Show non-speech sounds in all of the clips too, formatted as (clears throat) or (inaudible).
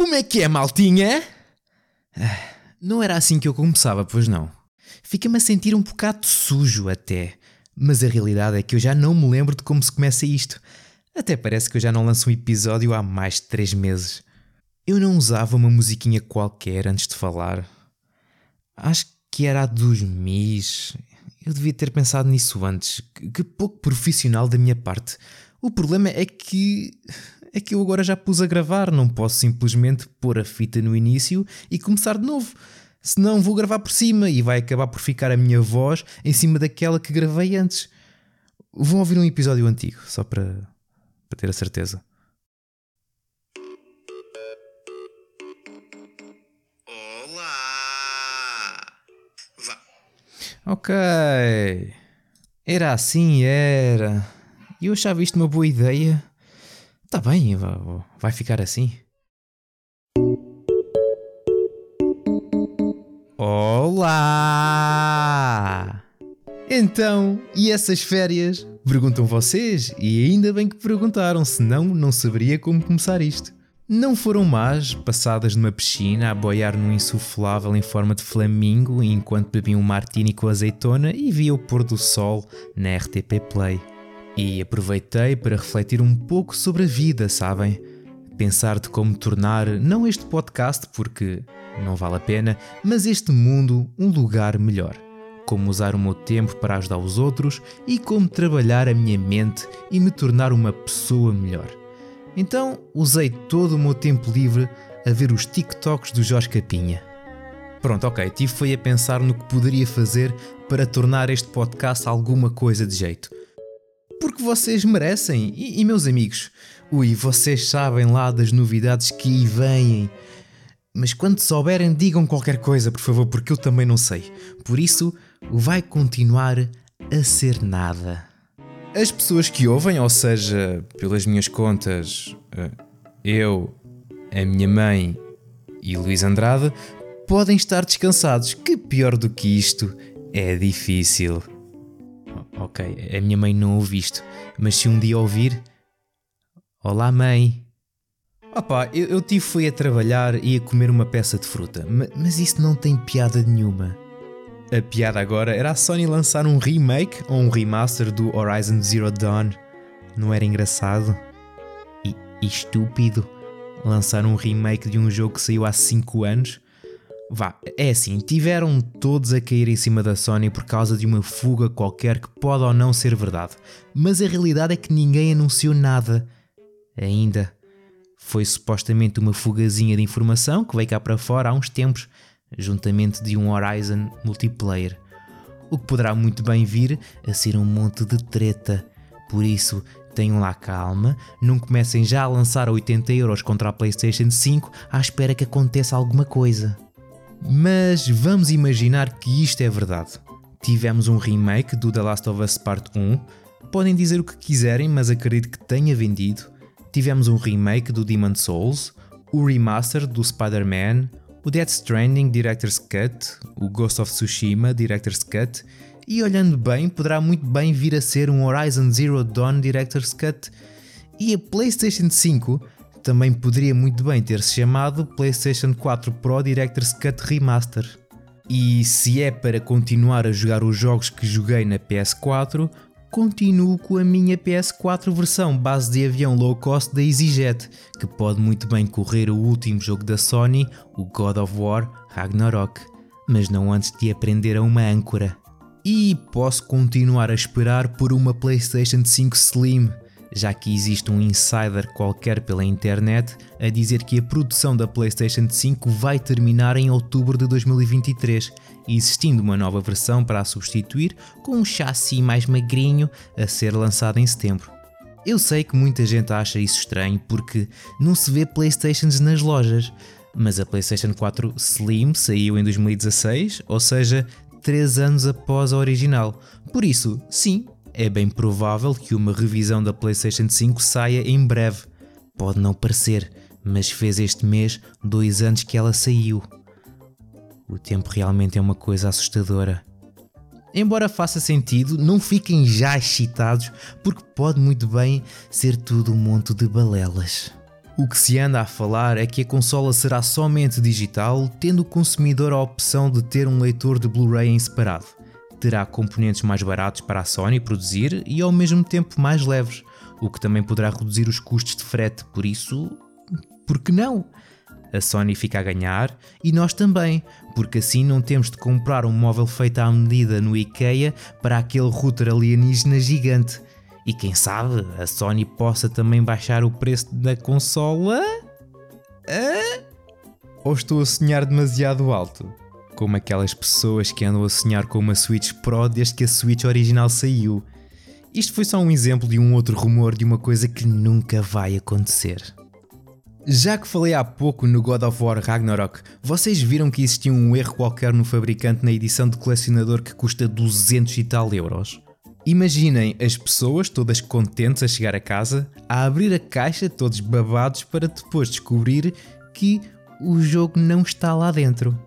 Como é que é, maltinha? Ah, não era assim que eu começava, pois não. Fica-me a sentir um bocado sujo até. Mas a realidade é que eu já não me lembro de como se começa isto. Até parece que eu já não lanço um episódio há mais de 3 meses. Eu não usava uma musiquinha qualquer antes de falar. Acho que era a dos Mis. Eu devia ter pensado nisso antes. Que pouco profissional da minha parte. O problema é que. É que eu agora já pus a gravar, não posso simplesmente pôr a fita no início e começar de novo. Senão vou gravar por cima e vai acabar por ficar a minha voz em cima daquela que gravei antes. Vão ouvir um episódio antigo, só para, para ter a certeza. Olá! Vá. Ok. Era assim, era. E eu achava isto uma boa ideia. Tá bem, va- vai ficar assim. Olá! Então, e essas férias? Perguntam vocês, e ainda bem que perguntaram, senão não saberia como começar isto. Não foram más, passadas numa piscina a boiar num insuflável em forma de flamingo enquanto bebiam um martini com azeitona e via o pôr do sol na RTP Play. E aproveitei para refletir um pouco sobre a vida, sabem? Pensar de como tornar não este podcast, porque não vale a pena, mas este mundo um lugar melhor. Como usar o meu tempo para ajudar os outros e como trabalhar a minha mente e me tornar uma pessoa melhor. Então usei todo o meu tempo livre a ver os TikToks do Jorge Capinha. Pronto, ok, tive foi a pensar no que poderia fazer para tornar este podcast alguma coisa de jeito. Porque vocês merecem, e, e meus amigos, ui, vocês sabem lá das novidades que aí vêm. Mas quando souberem, digam qualquer coisa, por favor, porque eu também não sei. Por isso, vai continuar a ser nada. As pessoas que ouvem, ou seja, pelas minhas contas, eh, eu, a minha mãe e Luís Andrade, podem estar descansados, que pior do que isto é difícil. Ok, a minha mãe não ouve isto, mas se um dia ouvir. Olá, mãe. Opa, eu, eu tive foi a trabalhar e a comer uma peça de fruta, ma- mas isso não tem piada nenhuma. A piada agora era a Sony lançar um remake ou um remaster do Horizon Zero Dawn. Não era engraçado? E, e estúpido lançar um remake de um jogo que saiu há 5 anos? Vá, é assim, tiveram todos a cair em cima da Sony por causa de uma fuga qualquer que pode ou não ser verdade. Mas a realidade é que ninguém anunciou nada. Ainda. Foi supostamente uma fugazinha de informação que veio cá para fora há uns tempos, juntamente de um Horizon multiplayer. O que poderá muito bem vir a ser um monte de treta. Por isso, tenham lá calma, não comecem já a lançar a 80 euros contra a PlayStation 5 à espera que aconteça alguma coisa. Mas vamos imaginar que isto é verdade. Tivemos um remake do The Last of Us Part 1. Podem dizer o que quiserem, mas acredito que tenha vendido. Tivemos um remake do Demon Souls, o remaster do Spider-Man, o Death Stranding Director's Cut, o Ghost of Tsushima Director's Cut, e olhando bem, poderá muito bem vir a ser um Horizon Zero Dawn Director's Cut. E a PlayStation 5 também poderia muito bem ter-se chamado PlayStation 4 Pro Director's Cut Remaster. E se é para continuar a jogar os jogos que joguei na PS4, continuo com a minha PS4 versão base de avião low cost da EasyJet, que pode muito bem correr o último jogo da Sony, o God of War Ragnarok, mas não antes de aprender a uma âncora. E posso continuar a esperar por uma PlayStation 5 Slim, já que existe um insider qualquer pela internet a dizer que a produção da PlayStation 5 vai terminar em outubro de 2023, existindo uma nova versão para a substituir com um chassi mais magrinho a ser lançado em setembro. Eu sei que muita gente acha isso estranho porque não se vê PlayStations nas lojas, mas a PlayStation 4 Slim saiu em 2016, ou seja, 3 anos após a original. Por isso, sim, é bem provável que uma revisão da PlayStation 5 saia em breve. Pode não parecer, mas fez este mês dois anos que ela saiu. O tempo realmente é uma coisa assustadora. Embora faça sentido, não fiquem já excitados, porque pode muito bem ser tudo um monte de balelas. O que se anda a falar é que a consola será somente digital, tendo o consumidor a opção de ter um leitor de Blu-ray em separado. Terá componentes mais baratos para a Sony produzir e ao mesmo tempo mais leves, o que também poderá reduzir os custos de frete, por isso, por que não? A Sony fica a ganhar e nós também, porque assim não temos de comprar um móvel feito à medida no IKEA para aquele router alienígena gigante. E quem sabe a Sony possa também baixar o preço da consola? Ou estou a sonhar demasiado alto? Como aquelas pessoas que andam a sonhar com uma Switch Pro desde que a Switch original saiu. Isto foi só um exemplo de um outro rumor de uma coisa que nunca vai acontecer. Já que falei há pouco no God of War Ragnarok, vocês viram que existia um erro qualquer no fabricante na edição de colecionador que custa 200 e tal euros? Imaginem as pessoas todas contentes a chegar a casa, a abrir a caixa todos babados para depois descobrir que o jogo não está lá dentro.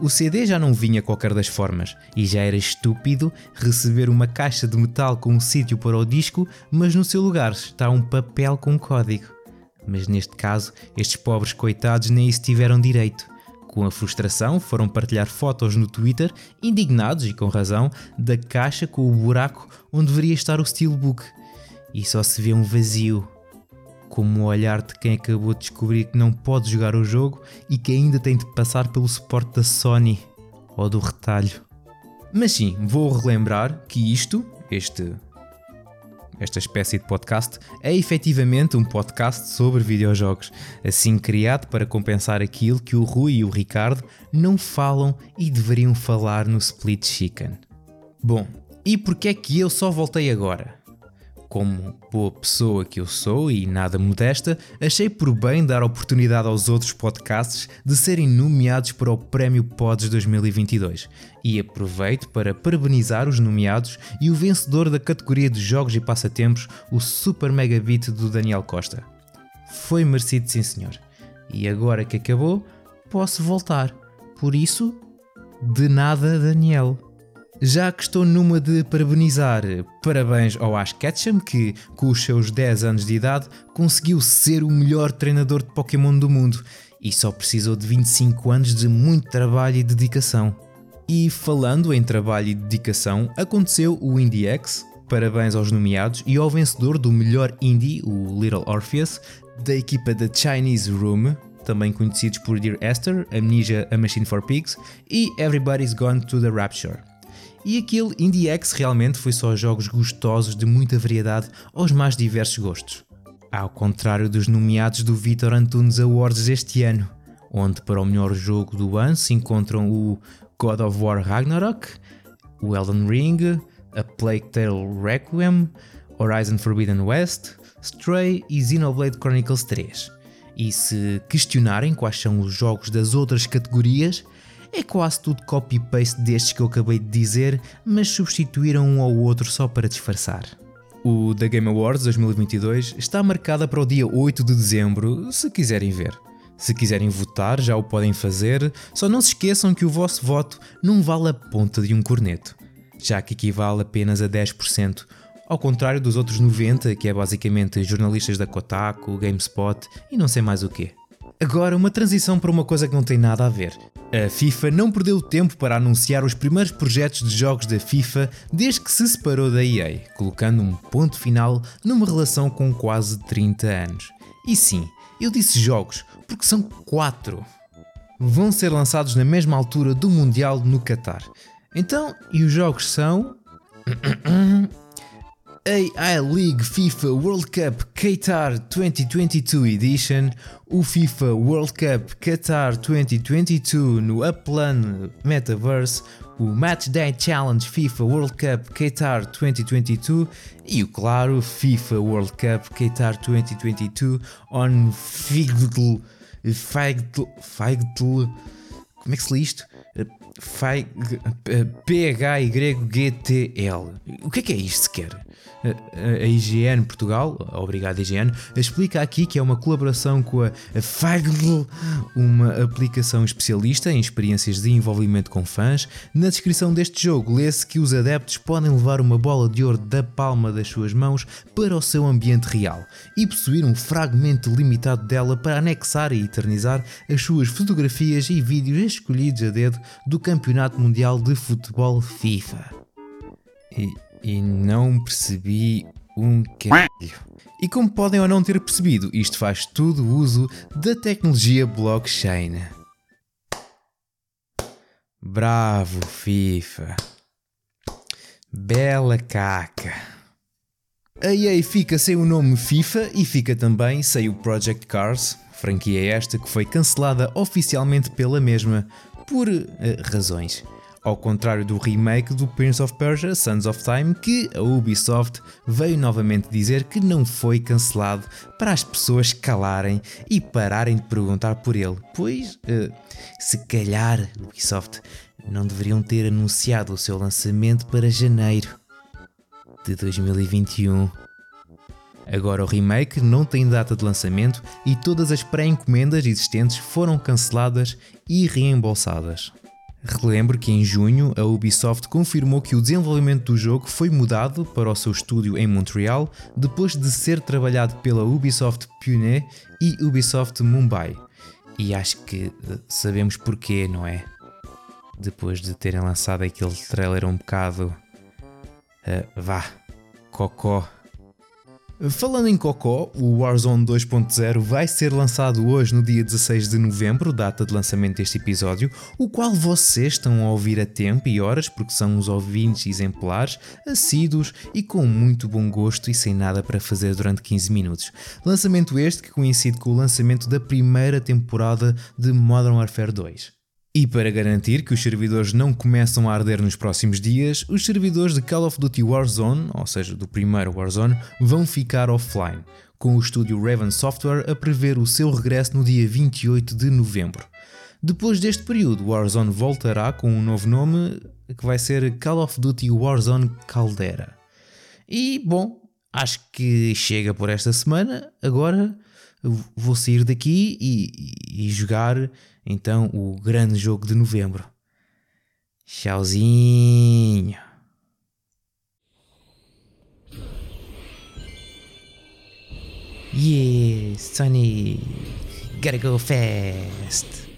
O CD já não vinha qualquer das formas e já era estúpido receber uma caixa de metal com um sítio para o disco, mas no seu lugar está um papel com código. Mas neste caso, estes pobres coitados nem isso tiveram direito. Com a frustração, foram partilhar fotos no Twitter, indignados e com razão, da caixa com o buraco onde deveria estar o Steelbook. E só se vê um vazio. Como o olhar de quem acabou de descobrir que não pode jogar o jogo e que ainda tem de passar pelo suporte da Sony ou do retalho. Mas sim, vou relembrar que isto, este esta espécie de podcast, é efetivamente um podcast sobre videojogos, assim criado para compensar aquilo que o Rui e o Ricardo não falam e deveriam falar no Split Chicken. Bom, e porquê é que eu só voltei agora? Como boa pessoa que eu sou e nada modesta, achei por bem dar oportunidade aos outros podcasts de serem nomeados para o Prémio Pods 2022 e aproveito para parabenizar os nomeados e o vencedor da categoria de jogos e passatempos, o Super Mega Beat do Daniel Costa. Foi merecido, sim senhor. E agora que acabou, posso voltar. Por isso, de nada, Daniel. Já que estou numa de parabenizar, parabéns ao Ash Ketchum, que, com os seus 10 anos de idade, conseguiu ser o melhor treinador de Pokémon do mundo e só precisou de 25 anos de muito trabalho e dedicação. E falando em trabalho e dedicação, aconteceu o IndieX, parabéns aos nomeados e ao vencedor do melhor indie, o Little Orpheus, da equipa da Chinese Room, também conhecidos por Dear Esther, Amnesia, A Machine for Pigs e Everybody's Gone to the Rapture. E aquele IndieX realmente foi só jogos gostosos de muita variedade aos mais diversos gostos. Ao contrário dos nomeados do Victor Antunes Awards este ano, onde para o melhor jogo do ano se encontram o God of War Ragnarok, o Elden Ring, A Plague Tale Requiem, Horizon Forbidden West, Stray e Xenoblade Chronicles 3. E se questionarem quais são os jogos das outras categorias, é quase tudo copy-paste destes que eu acabei de dizer, mas substituíram um ao outro só para disfarçar. O The Game Awards 2022 está marcada para o dia 8 de dezembro, se quiserem ver. Se quiserem votar, já o podem fazer, só não se esqueçam que o vosso voto não vale a ponta de um corneto, já que equivale apenas a 10%, ao contrário dos outros 90%, que é basicamente jornalistas da Kotaku, GameSpot e não sei mais o quê. Agora, uma transição para uma coisa que não tem nada a ver. A FIFA não perdeu tempo para anunciar os primeiros projetos de jogos da FIFA desde que se separou da EA, colocando um ponto final numa relação com quase 30 anos. E sim, eu disse jogos, porque são quatro. Vão ser lançados na mesma altura do Mundial no Qatar. Então, e os jogos são. (clears throat) AI League FIFA World Cup Qatar 2022 Edition, o FIFA World Cup Qatar 2022 no Upland Metaverse, o Match Day Challenge FIFA World Cup Qatar 2022 e o claro FIFA World Cup Qatar 2022 on Figdl Figdl Figdl como é que se lê isto? PHYGTL. O que é que é isto sequer? a IGN Portugal, obrigado IGN, explica aqui que é uma colaboração com a Fagl, uma aplicação especialista em experiências de envolvimento com fãs. Na descrição deste jogo lê-se que os adeptos podem levar uma bola de ouro da palma das suas mãos para o seu ambiente real e possuir um fragmento limitado dela para anexar e eternizar as suas fotografias e vídeos escolhidos a dedo do Campeonato Mundial de Futebol FIFA. E e não percebi um caralho. E como podem ou não ter percebido, isto faz tudo uso da tecnologia blockchain. Bravo, FIFA. Bela caca. A EA fica sem o nome FIFA e fica também sem o Project Cars, franquia esta que foi cancelada oficialmente pela mesma por uh, razões ao contrário do remake do Prince of Persia Sons of Time, que a Ubisoft veio novamente dizer que não foi cancelado para as pessoas calarem e pararem de perguntar por ele, pois, uh, se calhar, Ubisoft não deveriam ter anunciado o seu lançamento para janeiro de 2021. Agora o remake não tem data de lançamento e todas as pré-encomendas existentes foram canceladas e reembolsadas. Relembro que em junho a Ubisoft confirmou que o desenvolvimento do jogo foi mudado para o seu estúdio em Montreal depois de ser trabalhado pela Ubisoft Pune e Ubisoft Mumbai. E acho que eh, sabemos porquê, não é? Depois de terem lançado aquele trailer um bocado. Uh, vá, cocó Falando em Cocó, o Warzone 2.0 vai ser lançado hoje no dia 16 de novembro, data de lançamento deste episódio, o qual vocês estão a ouvir a tempo e horas, porque são os ouvintes exemplares, assíduos e com muito bom gosto e sem nada para fazer durante 15 minutos. Lançamento este que coincide com o lançamento da primeira temporada de Modern Warfare 2. E para garantir que os servidores não começam a arder nos próximos dias, os servidores de Call of Duty Warzone, ou seja, do primeiro Warzone, vão ficar offline, com o estúdio Raven Software a prever o seu regresso no dia 28 de novembro. Depois deste período, Warzone voltará com um novo nome que vai ser Call of Duty Warzone Caldera. E bom, acho que chega por esta semana. Agora vou sair daqui e, e jogar então o grande jogo de novembro. Tchauzinho. Yeah, Sonic, gotta go fast.